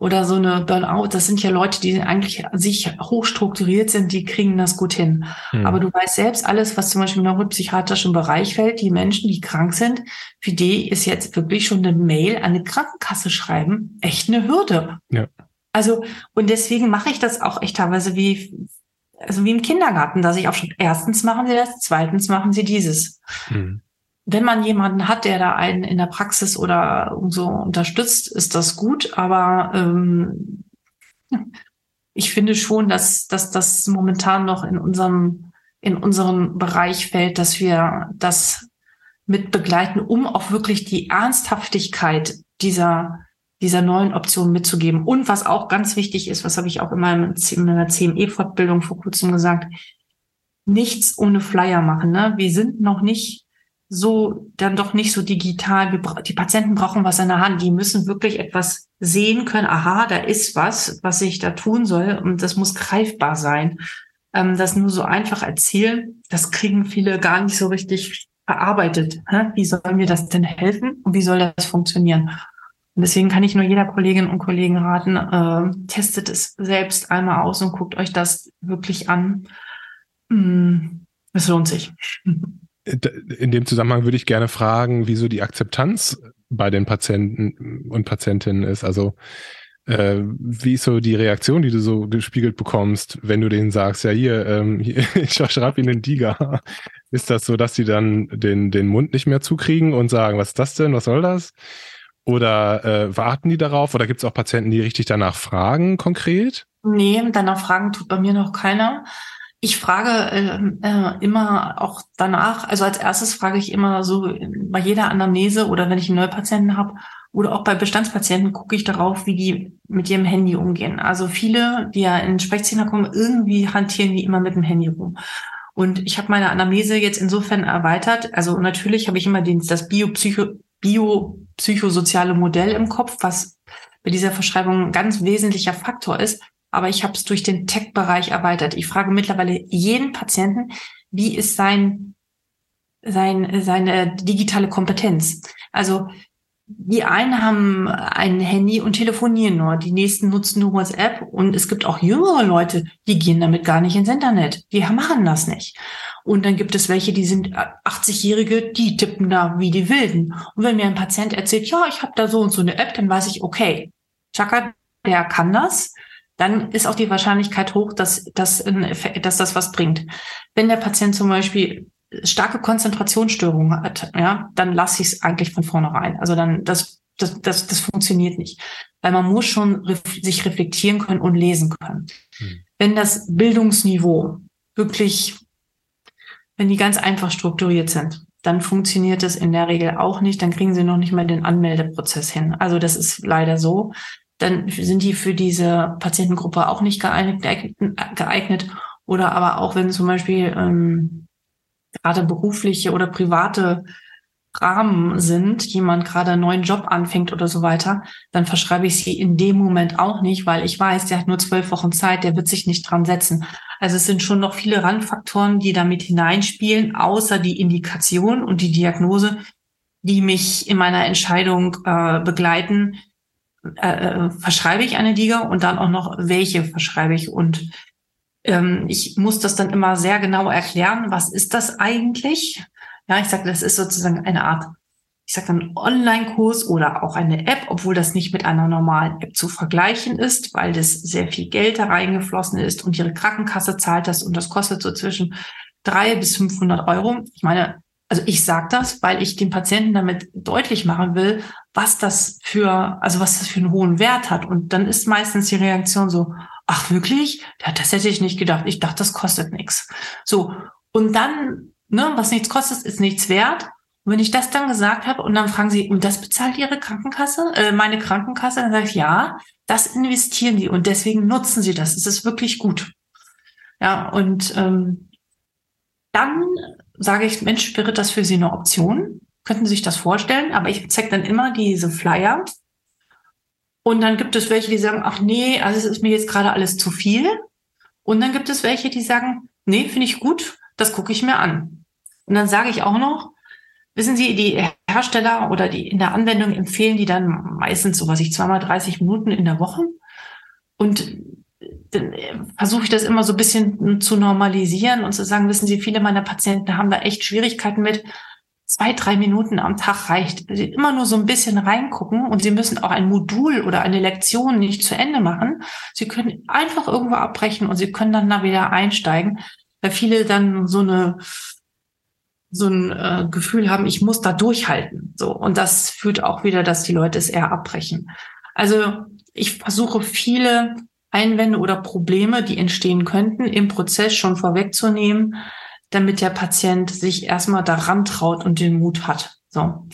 oder so eine Burnout, das sind ja Leute, die eigentlich sich hochstrukturiert sind, die kriegen das gut hin. Hm. Aber du weißt selbst, alles, was zum Beispiel im neuropsychiatrischen Bereich fällt, die Menschen, die krank sind, für die ist jetzt wirklich schon eine Mail an eine Krankenkasse schreiben echt eine Hürde. Ja. Also, und deswegen mache ich das auch echt teilweise wie, also wie im Kindergarten, dass ich auch schon, erstens machen sie das, zweitens machen sie dieses. Hm wenn man jemanden hat, der da einen in der Praxis oder so unterstützt, ist das gut. Aber ähm, ich finde schon, dass, dass das momentan noch in unserem, in unserem Bereich fällt, dass wir das mit begleiten, um auch wirklich die Ernsthaftigkeit dieser, dieser neuen Option mitzugeben. Und was auch ganz wichtig ist, was habe ich auch in, meinem, in meiner CME-Fortbildung vor kurzem gesagt, nichts ohne Flyer machen. Ne? Wir sind noch nicht so dann doch nicht so digital. Die Patienten brauchen was in der Hand. Die müssen wirklich etwas sehen können. Aha, da ist was, was ich da tun soll. Und das muss greifbar sein. Ähm, das nur so einfach erzählen, das kriegen viele gar nicht so richtig verarbeitet. Wie soll mir das denn helfen? Und wie soll das funktionieren? Und deswegen kann ich nur jeder Kollegin und Kollegen raten, äh, testet es selbst einmal aus und guckt euch das wirklich an. Hm, es lohnt sich. in dem Zusammenhang würde ich gerne fragen, wieso die Akzeptanz bei den Patienten und Patientinnen ist. Also äh, wie ist so die Reaktion, die du so gespiegelt bekommst, wenn du denen sagst, ja hier, ähm, hier ich schreibe ihnen Diga. Ist das so, dass sie dann den, den Mund nicht mehr zukriegen und sagen, was ist das denn, was soll das? Oder äh, warten die darauf? Oder gibt es auch Patienten, die richtig danach fragen, konkret? Nee, danach fragen tut bei mir noch keiner. Ich frage äh, äh, immer auch danach, also als erstes frage ich immer so bei jeder Anamnese oder wenn ich einen Neupatienten habe oder auch bei Bestandspatienten gucke ich darauf, wie die mit ihrem Handy umgehen. Also viele, die ja in Sprechzimmer kommen, irgendwie hantieren die immer mit dem Handy rum. Und ich habe meine Anamnese jetzt insofern erweitert. Also natürlich habe ich immer den, das Biopsycho, biopsychosoziale Modell im Kopf, was bei dieser Verschreibung ein ganz wesentlicher Faktor ist aber ich habe es durch den Tech-Bereich erweitert. Ich frage mittlerweile jeden Patienten, wie ist sein, sein, seine digitale Kompetenz? Also die einen haben ein Handy und telefonieren nur, die nächsten nutzen nur WhatsApp und es gibt auch jüngere Leute, die gehen damit gar nicht ins Internet. Die machen das nicht. Und dann gibt es welche, die sind 80-Jährige, die tippen da wie die Wilden. Und wenn mir ein Patient erzählt, ja, ich habe da so und so eine App, dann weiß ich, okay, Chaka, der kann das dann ist auch die Wahrscheinlichkeit hoch, dass, dass, dass das was bringt. Wenn der Patient zum Beispiel starke Konzentrationsstörungen hat, ja, dann lasse ich es eigentlich von vornherein. Also dann, das, das, das, das funktioniert nicht. Weil man muss schon ref sich reflektieren können und lesen können. Hm. Wenn das Bildungsniveau wirklich, wenn die ganz einfach strukturiert sind, dann funktioniert es in der Regel auch nicht. Dann kriegen sie noch nicht mal den Anmeldeprozess hin. Also das ist leider so dann sind die für diese Patientengruppe auch nicht geeignet. geeignet. Oder aber auch wenn zum Beispiel ähm, gerade berufliche oder private Rahmen sind, jemand gerade einen neuen Job anfängt oder so weiter, dann verschreibe ich sie in dem Moment auch nicht, weil ich weiß, der hat nur zwölf Wochen Zeit, der wird sich nicht dran setzen. Also es sind schon noch viele Randfaktoren, die damit hineinspielen, außer die Indikation und die Diagnose, die mich in meiner Entscheidung äh, begleiten, äh, verschreibe ich eine Liga und dann auch noch, welche verschreibe ich. Und ähm, ich muss das dann immer sehr genau erklären, was ist das eigentlich? Ja, ich sage, das ist sozusagen eine Art, ich sage dann Online-Kurs oder auch eine App, obwohl das nicht mit einer normalen App zu vergleichen ist, weil das sehr viel Geld da reingeflossen ist und ihre Krankenkasse zahlt das und das kostet so zwischen drei bis 500 Euro. Ich meine, also ich sage das, weil ich den Patienten damit deutlich machen will, was das für, also was das für einen hohen Wert hat. Und dann ist meistens die Reaktion so, ach wirklich? Ja, das hätte ich nicht gedacht. Ich dachte, das kostet nichts. So. Und dann, ne, was nichts kostet, ist nichts wert. Und wenn ich das dann gesagt habe und dann fragen sie, und das bezahlt Ihre Krankenkasse, äh, meine Krankenkasse, dann sage ich, ja, das investieren die und deswegen nutzen sie das. Es ist wirklich gut. Ja, und ähm, dann sage ich, Mensch, wäre das für Sie eine Option? Könnten Sie sich das vorstellen? Aber ich zeige dann immer diese Flyer. Und dann gibt es welche, die sagen, ach nee, also es ist mir jetzt gerade alles zu viel. Und dann gibt es welche, die sagen, nee, finde ich gut, das gucke ich mir an. Und dann sage ich auch noch, wissen Sie, die Hersteller oder die in der Anwendung empfehlen die dann meistens so was ich zweimal 30 Minuten in der Woche. Und versuche ich das immer so ein bisschen zu normalisieren und zu sagen, wissen Sie, viele meiner Patienten haben da echt Schwierigkeiten mit. Zwei, drei Minuten am Tag reicht. Sie immer nur so ein bisschen reingucken und Sie müssen auch ein Modul oder eine Lektion nicht zu Ende machen. Sie können einfach irgendwo abbrechen und Sie können dann da wieder einsteigen, weil viele dann so eine so ein äh, Gefühl haben, ich muss da durchhalten. So und das führt auch wieder, dass die Leute es eher abbrechen. Also ich versuche viele Einwände oder Probleme, die entstehen könnten, im Prozess schon vorwegzunehmen, damit der Patient sich erstmal daran traut und den Mut hat. So.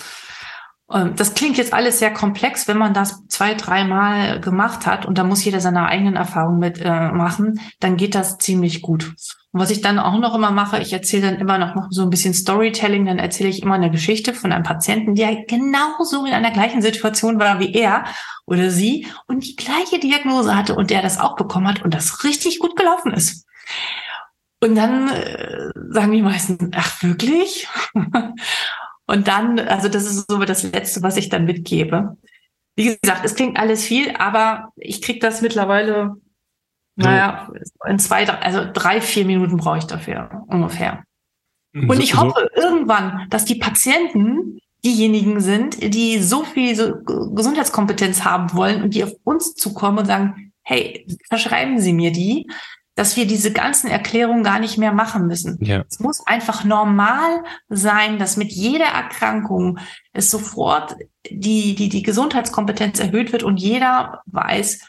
Ähm, das klingt jetzt alles sehr komplex, wenn man das zwei, dreimal gemacht hat und da muss jeder seine eigenen Erfahrungen mitmachen, äh, dann geht das ziemlich gut. Und was ich dann auch noch immer mache, ich erzähle dann immer noch, noch so ein bisschen Storytelling, dann erzähle ich immer eine Geschichte von einem Patienten, der genauso in einer gleichen Situation war wie er oder sie und die gleiche Diagnose hatte und der das auch bekommen hat und das richtig gut gelaufen ist. Und dann äh, sagen die meisten, ach wirklich? und dann, also das ist so das Letzte, was ich dann mitgebe. Wie gesagt, es klingt alles viel, aber ich kriege das mittlerweile, naja, in zwei, also drei, vier Minuten brauche ich dafür ungefähr. Mhm. Und ich hoffe irgendwann, dass die Patienten diejenigen sind, die so viel so Gesundheitskompetenz haben wollen und die auf uns zukommen und sagen, hey, verschreiben Sie mir die, dass wir diese ganzen Erklärungen gar nicht mehr machen müssen. Ja. Es muss einfach normal sein, dass mit jeder Erkrankung es sofort die, die, die Gesundheitskompetenz erhöht wird und jeder weiß,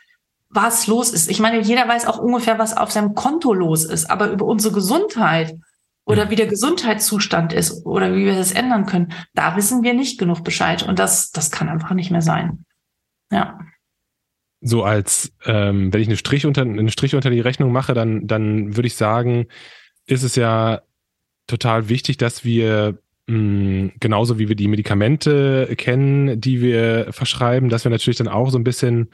was los ist. Ich meine, jeder weiß auch ungefähr, was auf seinem Konto los ist, aber über unsere Gesundheit oder wie der Gesundheitszustand ist oder wie wir das ändern können, da wissen wir nicht genug Bescheid. Und das, das kann einfach nicht mehr sein. Ja. So als, ähm, wenn ich eine Strich unter, einen Strich unter die Rechnung mache, dann, dann würde ich sagen, ist es ja total wichtig, dass wir mh, genauso wie wir die Medikamente kennen, die wir verschreiben, dass wir natürlich dann auch so ein bisschen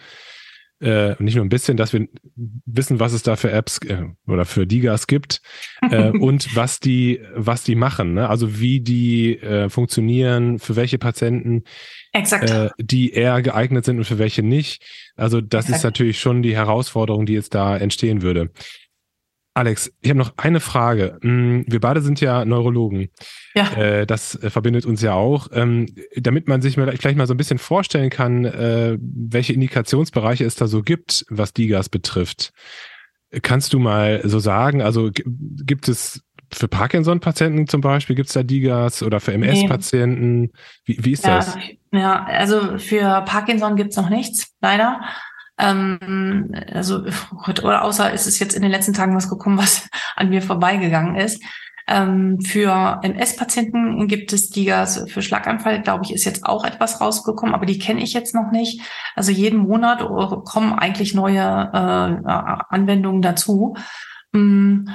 äh, nicht nur ein bisschen, dass wir wissen, was es da für Apps äh, oder für Digas gibt äh, und was die, was die machen, ne? also wie die äh, funktionieren, für welche Patienten, äh, die eher geeignet sind und für welche nicht. Also das Exakt. ist natürlich schon die Herausforderung, die jetzt da entstehen würde. Alex, ich habe noch eine Frage. Hm, wir beide sind ja Neurologen. Ja. Äh, das äh, verbindet uns ja auch. Ähm, damit man sich vielleicht mal so ein bisschen vorstellen kann, äh, welche Indikationsbereiche es da so gibt, was Digas betrifft. Kannst du mal so sagen, also gibt es für Parkinson-Patienten zum Beispiel, gibt es da Digas oder für MS-Patienten? Wie, wie ist ja, das? Ja, also für Parkinson gibt es noch nichts, leider. Ähm, also, oh oder außer ist es jetzt in den letzten Tagen was gekommen, was an mir vorbeigegangen ist. Ähm, für MS-Patienten gibt es Digas, für Schlaganfall, glaube ich, ist jetzt auch etwas rausgekommen, aber die kenne ich jetzt noch nicht. Also jeden Monat kommen eigentlich neue äh, Anwendungen dazu. Mm,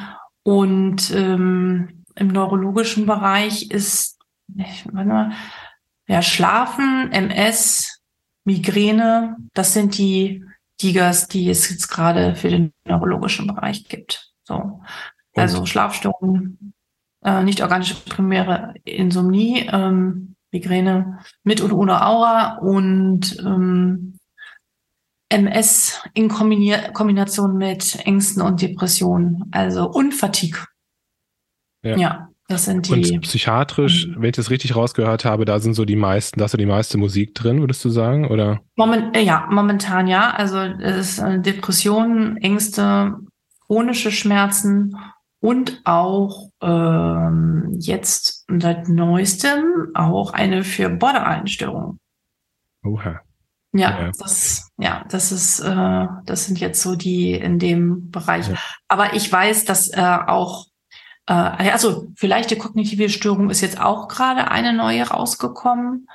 und ähm, im neurologischen Bereich ist ich meine, ja, Schlafen, MS, Migräne, das sind die Digas, die es jetzt gerade für den neurologischen Bereich gibt. So. Also Schlafstörungen, äh, nicht organische primäre Insomnie, ähm, Migräne mit und ohne Aura und ähm, MS in Kombination mit Ängsten und Depressionen, also und Fatigue. Ja. ja. Das sind die. Und psychiatrisch, mhm. wenn ich das richtig rausgehört habe, da sind so die meisten, da ist so die meiste Musik drin, würdest du sagen, oder? Moment, äh, ja, momentan ja. Also es ist äh, Depressionen, Ängste, chronische Schmerzen und auch ähm, jetzt seit neuestem auch eine für Borderline-Störung. Oha. Ja, ja, das, ja, das ist, äh, das sind jetzt so die in dem Bereich. Ja. Aber ich weiß, dass äh, auch äh, also vielleicht die kognitive Störung ist jetzt auch gerade eine neue rausgekommen.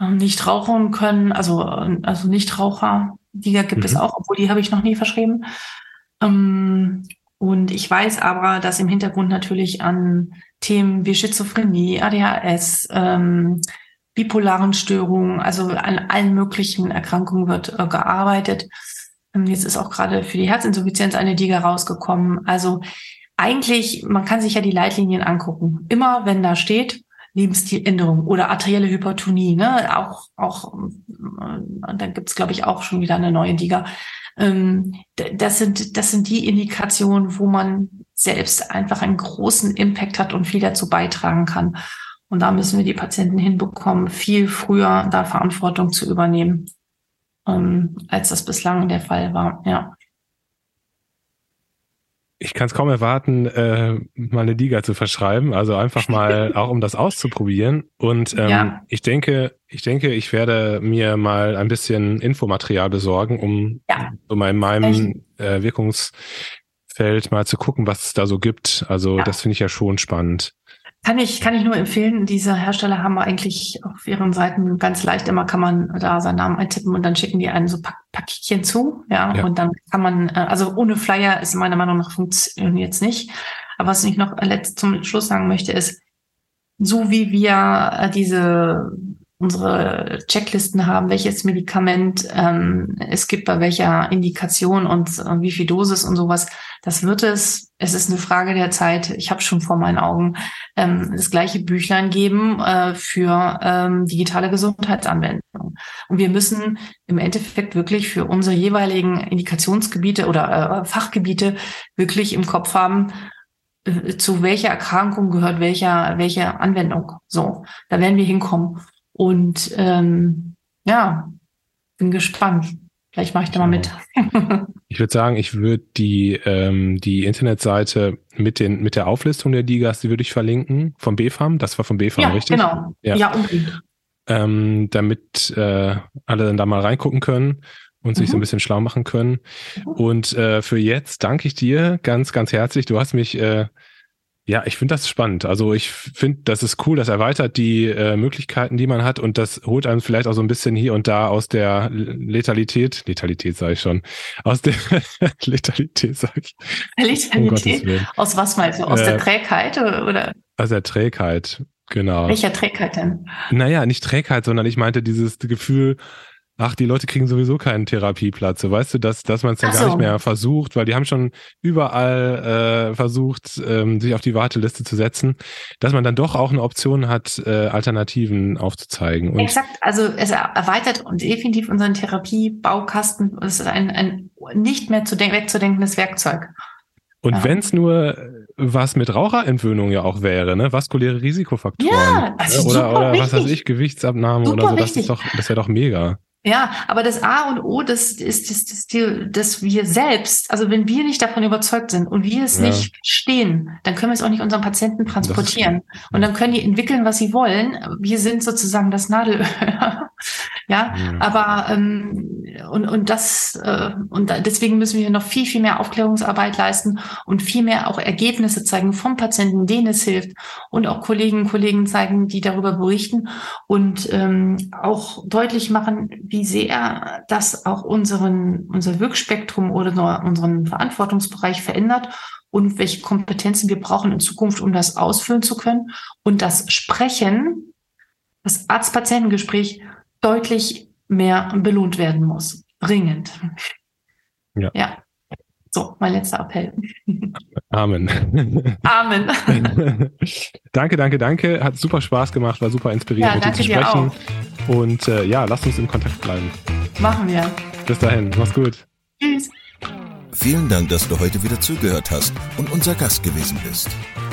Ähm, nicht rauchen können, also, also Nichtraucher, die gibt mhm. es auch, obwohl die habe ich noch nie verschrieben. Ähm, und ich weiß aber, dass im Hintergrund natürlich an Themen wie Schizophrenie, ADHS, ähm, bipolaren Störungen, also an allen möglichen Erkrankungen wird äh, gearbeitet. Ähm, jetzt ist auch gerade für die Herzinsuffizienz eine Diga rausgekommen. Also eigentlich, man kann sich ja die Leitlinien angucken. Immer wenn da steht, Lebensstiländerung oder arterielle Hypertonie, ne, auch, auch, äh, da gibt's glaube ich, auch schon wieder eine neue Liga. Ähm, das sind, das sind die Indikationen, wo man selbst einfach einen großen Impact hat und viel dazu beitragen kann. Und da müssen wir die Patienten hinbekommen, viel früher da Verantwortung zu übernehmen, ähm, als das bislang der Fall war, ja ich kann es kaum erwarten, äh, mal eine Liga zu verschreiben. Also einfach mal auch um das auszuprobieren. Und ähm, ja. ich denke, ich denke, ich werde mir mal ein bisschen Infomaterial besorgen, um ja. so mal in meinem äh, Wirkungsfeld mal zu gucken, was es da so gibt. Also ja. das finde ich ja schon spannend. Kann ich, kann ich nur empfehlen. Diese Hersteller haben eigentlich auf ihren Seiten ganz leicht immer kann man da seinen Namen eintippen und dann schicken die einen so Pak Paketchen zu. Ja, ja, und dann kann man, äh, also ohne Flyer ist meiner Meinung nach funktioniert es nicht. Aber was ich noch zum Schluss sagen möchte ist, so wie wir äh, diese unsere Checklisten haben, welches Medikament ähm, es gibt, bei welcher Indikation und äh, wie viel Dosis und sowas. Das wird es. Es ist eine Frage der Zeit. Ich habe schon vor meinen Augen ähm, das gleiche Büchlein geben äh, für ähm, digitale Gesundheitsanwendungen. Und wir müssen im Endeffekt wirklich für unsere jeweiligen Indikationsgebiete oder äh, Fachgebiete wirklich im Kopf haben, äh, zu welcher Erkrankung gehört welcher, welche Anwendung. So, da werden wir hinkommen. Und ähm, ja, bin gespannt. Vielleicht mache ich da mal mit. ich würde sagen, ich würde die, ähm, die Internetseite mit, den, mit der Auflistung der Digas, die würde ich verlinken, vom BFAM. Das war vom BFAM, ja, richtig? Genau. Ja, ja unbedingt. Ähm, damit äh, alle dann da mal reingucken können. und sich mhm. so ein mhm. bisschen schlau machen können. Mhm. Und äh, für jetzt danke ich dir ganz, ganz herzlich. Du hast mich äh, ja, ich finde das spannend. Also ich finde, das ist cool, das erweitert die äh, Möglichkeiten, die man hat und das holt einem vielleicht auch so ein bisschen hier und da aus der Letalität, Letalität sage ich schon, aus der Letalität sage ich. Letalität? Um aus was meinst du? Aus äh, der Trägheit oder? Aus der Trägheit, genau. Welcher Trägheit denn? Naja, nicht Trägheit, sondern ich meinte dieses Gefühl, ach, die Leute kriegen sowieso keinen Therapieplatz. So, weißt du, dass, dass man es dann so. gar nicht mehr versucht, weil die haben schon überall äh, versucht, ähm, sich auf die Warteliste zu setzen, dass man dann doch auch eine Option hat, äh, Alternativen aufzuzeigen. Und Exakt, also es erweitert und definitiv unseren Therapiebaukasten. Es ist ein, ein nicht mehr zu wegzudenkendes Werkzeug. Und ja. wenn es nur was mit Raucherentwöhnung ja auch wäre, ne? Vaskuläre Risikofaktoren. Ja, also oder, oder was weiß ich, Gewichtsabnahme super oder so, das ist doch, das wäre doch mega. Ja, aber das A und O, das ist das, das, das, das wir selbst, also wenn wir nicht davon überzeugt sind und wir es ja. nicht verstehen, dann können wir es auch nicht unseren Patienten transportieren. Und dann können die entwickeln, was sie wollen. Wir sind sozusagen das Nadelöhr. Ja, mhm. aber ähm, und, und das äh, und deswegen müssen wir noch viel, viel mehr Aufklärungsarbeit leisten und viel mehr auch Ergebnisse zeigen vom Patienten, denen es hilft und auch Kolleginnen und Kollegen zeigen, die darüber berichten und ähm, auch deutlich machen, wie sehr das auch unseren, unser Wirkspektrum oder unseren Verantwortungsbereich verändert und welche Kompetenzen wir brauchen in Zukunft, um das ausfüllen zu können. Und das Sprechen, das Arzt-Patientengespräch deutlich mehr belohnt werden muss. Dringend. Ja. ja. So, mein letzter Appell. Amen. Amen. danke, danke, danke. Hat super Spaß gemacht, war super inspirierend, ja, mit dir zu sprechen. Und äh, ja, lasst uns in Kontakt bleiben. Machen wir. Bis dahin, mach's gut. Tschüss. Vielen Dank, dass du heute wieder zugehört hast und unser Gast gewesen bist.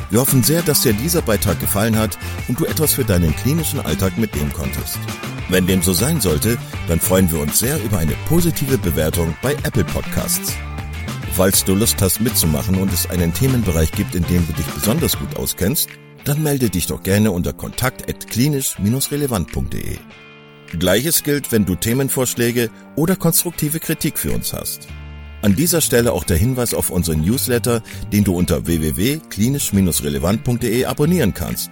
Wir hoffen sehr, dass dir dieser Beitrag gefallen hat und du etwas für deinen klinischen Alltag mitnehmen konntest. Wenn dem so sein sollte, dann freuen wir uns sehr über eine positive Bewertung bei Apple Podcasts. Falls du Lust hast mitzumachen und es einen Themenbereich gibt, in dem du dich besonders gut auskennst, dann melde dich doch gerne unter kontakt@klinisch-relevant.de. Gleiches gilt, wenn du Themenvorschläge oder konstruktive Kritik für uns hast. An dieser Stelle auch der Hinweis auf unseren Newsletter, den du unter www.klinisch-relevant.de abonnieren kannst